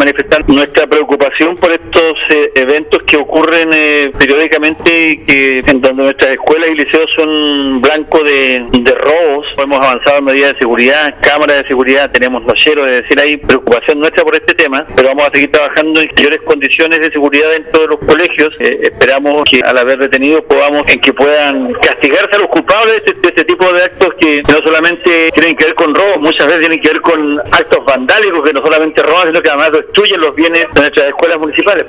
manifestar nuestra preocupación por estos eh, eventos que ocurren eh, periódicamente que en donde nuestras escuelas y liceos son blanco de, de. Hemos avanzado en medidas de seguridad, cámaras de seguridad, tenemos nocheros, es decir, hay preocupación nuestra por este tema, pero vamos a seguir trabajando en mayores condiciones de seguridad dentro de los colegios. Eh, esperamos que al haber detenidos podamos en que puedan castigarse a los culpables de este, de este tipo de actos que no solamente tienen que ver con robos, muchas veces tienen que ver con actos vandálicos que no solamente roban, sino que además destruyen los bienes de nuestras escuelas municipales.